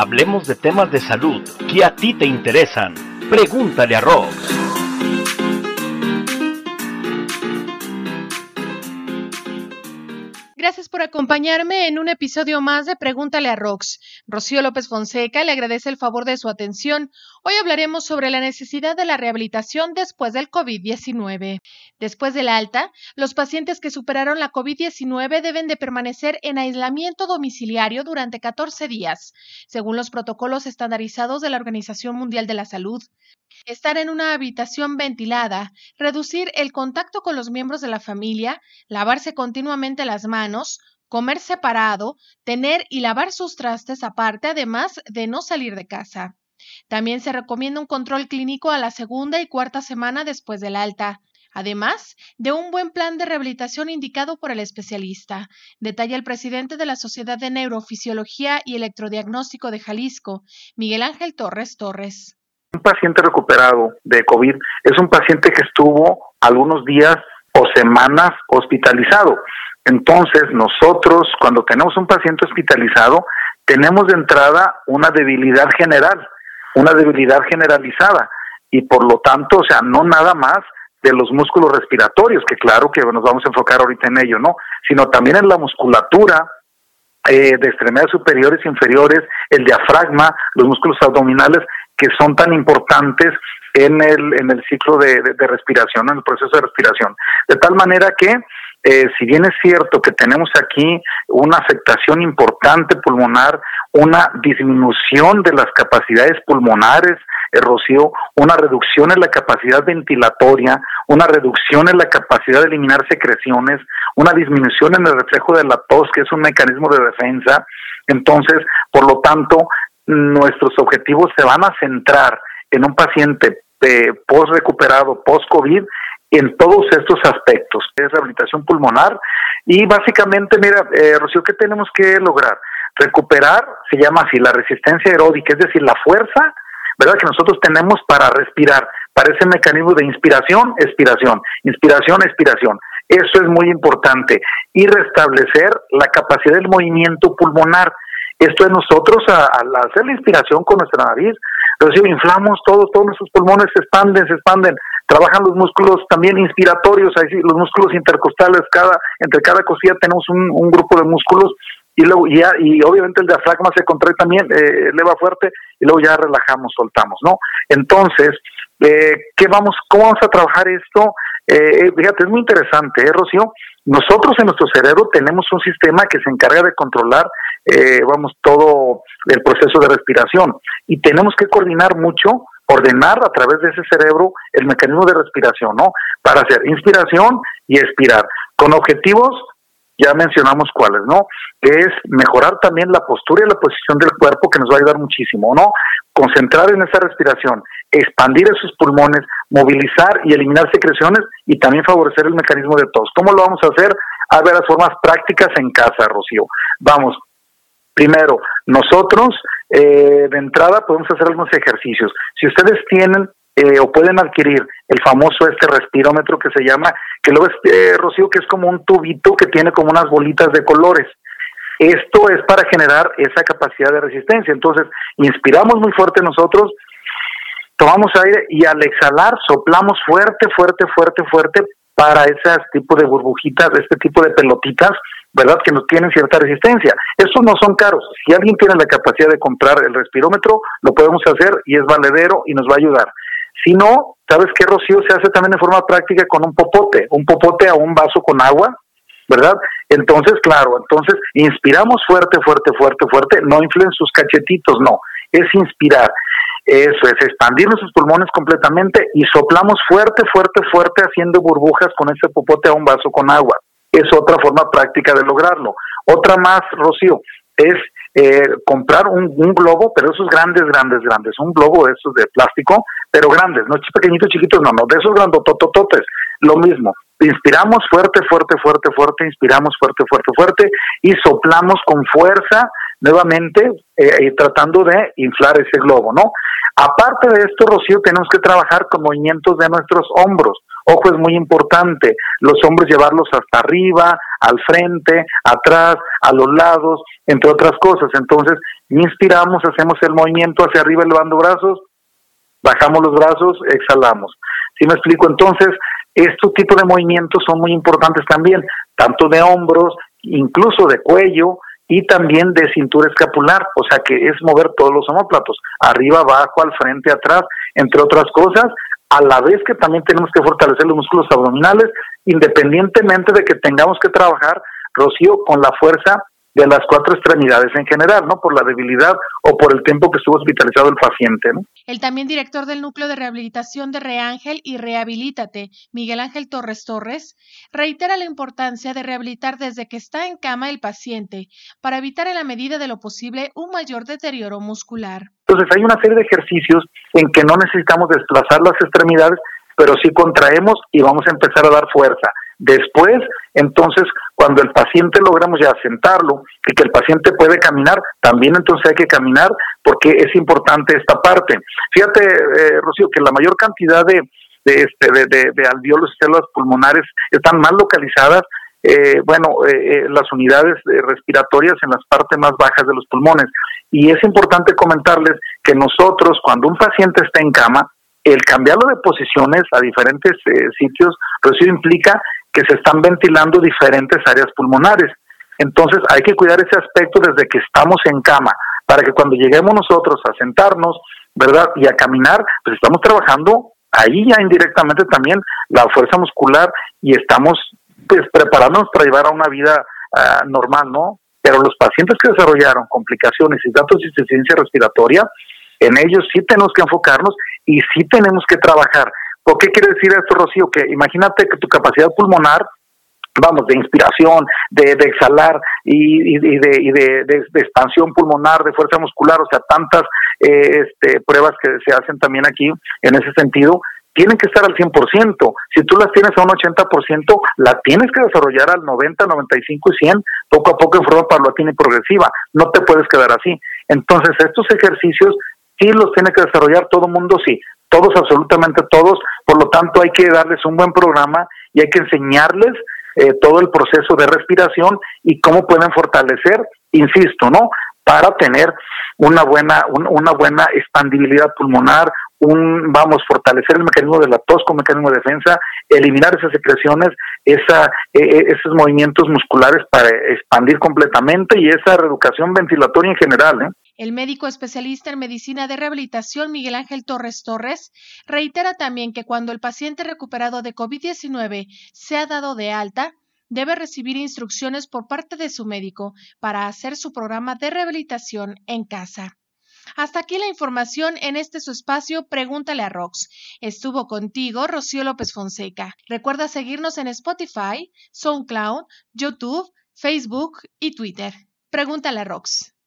Hablemos de temas de salud que a ti te interesan. Pregúntale a Rox. Acompañarme en un episodio más de Pregúntale a Rox. Rocío López Fonseca le agradece el favor de su atención. Hoy hablaremos sobre la necesidad de la rehabilitación después del COVID-19. Después del alta, los pacientes que superaron la COVID-19 deben de permanecer en aislamiento domiciliario durante 14 días, según los protocolos estandarizados de la Organización Mundial de la Salud estar en una habitación ventilada, reducir el contacto con los miembros de la familia, lavarse continuamente las manos, comer separado, tener y lavar sus trastes aparte, además de no salir de casa. También se recomienda un control clínico a la segunda y cuarta semana después del alta, además de un buen plan de rehabilitación indicado por el especialista, detalla el presidente de la Sociedad de Neurofisiología y Electrodiagnóstico de Jalisco, Miguel Ángel Torres Torres. Un paciente recuperado de COVID es un paciente que estuvo algunos días o semanas hospitalizado. Entonces, nosotros cuando tenemos un paciente hospitalizado, tenemos de entrada una debilidad general, una debilidad generalizada y por lo tanto, o sea, no nada más de los músculos respiratorios, que claro que nos vamos a enfocar ahorita en ello, ¿no? Sino también en la musculatura eh, de extremidades superiores e inferiores, el diafragma, los músculos abdominales, que son tan importantes en el, en el ciclo de, respiración, en el proceso de respiración. De tal manera que, eh, si bien es cierto que tenemos aquí una afectación importante pulmonar, una disminución de las capacidades pulmonares, eh, Rocío, una reducción en la capacidad ventilatoria, una reducción en la capacidad de eliminar secreciones, una disminución en el reflejo de la tos, que es un mecanismo de defensa. Entonces, por lo tanto, nuestros objetivos se van a centrar en un paciente eh, post recuperado, post COVID, en todos estos aspectos, es rehabilitación pulmonar y básicamente, mira, eh, Rocío, ¿qué tenemos que lograr? Recuperar, se llama así, la resistencia aeróbica, es decir, la fuerza, ¿verdad? Que nosotros tenemos para respirar, para ese mecanismo de inspiración, expiración, inspiración, expiración. Eso es muy importante. Y restablecer la capacidad del movimiento pulmonar, esto es nosotros, al hacer la inspiración con nuestra nariz, recién inflamos todos, todos nuestros pulmones se expanden, se expanden, trabajan los músculos también inspiratorios, los músculos intercostales, cada, entre cada cosilla tenemos un, grupo de músculos y luego ya, y obviamente el diafragma se contrae también, eh, eleva fuerte y luego ya relajamos, soltamos, ¿no? Entonces, eh, ¿qué vamos, cómo vamos a trabajar esto? Eh, fíjate, es muy interesante, ¿eh, Rocío? Nosotros en nuestro cerebro tenemos un sistema que se encarga de controlar, eh, vamos, todo el proceso de respiración y tenemos que coordinar mucho, ordenar a través de ese cerebro el mecanismo de respiración, ¿no? Para hacer inspiración y expirar, con objetivos ya mencionamos cuáles, ¿no? Que es mejorar también la postura y la posición del cuerpo, que nos va a ayudar muchísimo, ¿no? Concentrar en esa respiración, expandir esos pulmones, movilizar y eliminar secreciones y también favorecer el mecanismo de tos. ¿Cómo lo vamos a hacer? A ver las formas prácticas en casa, Rocío. Vamos, primero, nosotros eh, de entrada podemos hacer algunos ejercicios. Si ustedes tienen eh, o pueden adquirir el famoso este respirómetro que se llama, que luego es, eh, Rocío, que es como un tubito que tiene como unas bolitas de colores. Esto es para generar esa capacidad de resistencia. Entonces, inspiramos muy fuerte nosotros, tomamos aire y al exhalar soplamos fuerte, fuerte, fuerte, fuerte para ese tipo de burbujitas, este tipo de pelotitas, ¿verdad? Que nos tienen cierta resistencia. Estos no son caros. Si alguien tiene la capacidad de comprar el respirómetro, lo podemos hacer y es valedero y nos va a ayudar. Si no, ¿sabes qué, Rocío? Se hace también de forma práctica con un popote, un popote a un vaso con agua, ¿verdad? Entonces, claro, entonces inspiramos fuerte, fuerte, fuerte, fuerte, no inflen sus cachetitos, no, es inspirar. Eso es, expandir nuestros pulmones completamente y soplamos fuerte, fuerte, fuerte haciendo burbujas con ese popote a un vaso con agua. Es otra forma práctica de lograrlo. Otra más, Rocío, es eh, comprar un, globo, pero esos grandes, grandes, grandes, un globo de esos de plástico, pero grandes, no pequeñitos, chiquitos, no, no, de esos grandototototes, lo mismo. Inspiramos fuerte, fuerte, fuerte, fuerte, inspiramos fuerte, fuerte, fuerte y soplamos con fuerza nuevamente eh, tratando de inflar ese globo, ¿no? Aparte de esto, Rocío, tenemos que trabajar con movimientos de nuestros hombros. Ojo, es muy importante, los hombros llevarlos hasta arriba, al frente, atrás, a los lados, entre otras cosas. Entonces, inspiramos, hacemos el movimiento hacia arriba elevando brazos, bajamos los brazos, exhalamos. ¿Sí me explico? Entonces, estos tipos de movimientos son muy importantes también, tanto de hombros, incluso de cuello y también de cintura escapular, o sea que es mover todos los homóplatos, arriba, abajo, al frente, atrás, entre otras cosas, a la vez que también tenemos que fortalecer los músculos abdominales, independientemente de que tengamos que trabajar, Rocío, con la fuerza de las cuatro extremidades en general, ¿no? Por la debilidad o por el tiempo que estuvo hospitalizado el paciente, ¿no? El también director del Núcleo de Rehabilitación de Reángel y Rehabilítate, Miguel Ángel Torres Torres, reitera la importancia de rehabilitar desde que está en cama el paciente para evitar en la medida de lo posible un mayor deterioro muscular. Entonces hay una serie de ejercicios en que no necesitamos desplazar las extremidades, pero sí contraemos y vamos a empezar a dar fuerza. Después, entonces, cuando el paciente logramos ya sentarlo y que el paciente puede caminar, también entonces hay que caminar porque es importante esta parte. Fíjate, eh, Rocío, que la mayor cantidad de, de, este, de, alveolos y células pulmonares están mal localizadas eh, bueno, eh, eh las unidades respiratorias en las partes más bajas de los pulmones. Y es importante comentarles que nosotros, cuando un paciente está en cama, el cambiarlo de posiciones a diferentes eh, sitios, pues eso implica que se están ventilando diferentes áreas pulmonares. Entonces hay que cuidar ese aspecto desde que estamos en cama, para que cuando lleguemos nosotros a sentarnos, ¿verdad? Y a caminar, pues estamos trabajando ahí ya indirectamente también la fuerza muscular y estamos pues preparándonos para llevar a una vida ah, normal, ¿no? Pero los pacientes que desarrollaron complicaciones y datos de insuficiencia respiratoria, en ellos sí tenemos que enfocarnos y sí tenemos que trabajar. ¿Por qué quiere decir esto, Rocío? Que imagínate que tu capacidad pulmonar, vamos, de inspiración, de, exhalar y, de, expansión pulmonar, de fuerza muscular, o sea, tantas eh, este, pruebas que se hacen también aquí en ese sentido, tienen que estar al 100%. Si tú las tienes a un 80%, la tienes que desarrollar al 90, 95 y 100, poco a poco en forma paulatina y progresiva. No te puedes quedar así. Entonces, estos ejercicios sí los tiene que desarrollar todo mundo, sí. Todos, absolutamente todos. Por lo tanto, hay que darles un buen programa y hay que enseñarles eh, todo el proceso de respiración y cómo pueden fortalecer, insisto, ¿no? Para tener una buena, una buena expandibilidad pulmonar, un, vamos, fortalecer el mecanismo de la tos como mecanismo de defensa, eliminar esas secreciones, esa, e, e, esos movimientos musculares para expandir completamente y esa reeducación ventilatoria en general. ¿eh? El médico especialista en medicina de rehabilitación Miguel Ángel Torres Torres reitera también que cuando el paciente recuperado de COVID-19 se ha dado de alta, debe recibir instrucciones por parte de su médico para hacer su programa de rehabilitación en casa. Hasta aquí la información en este su espacio Pregúntale a Rox. Estuvo contigo Rocío López Fonseca. Recuerda seguirnos en Spotify, SoundCloud, YouTube, Facebook y Twitter. Pregúntale a Rox.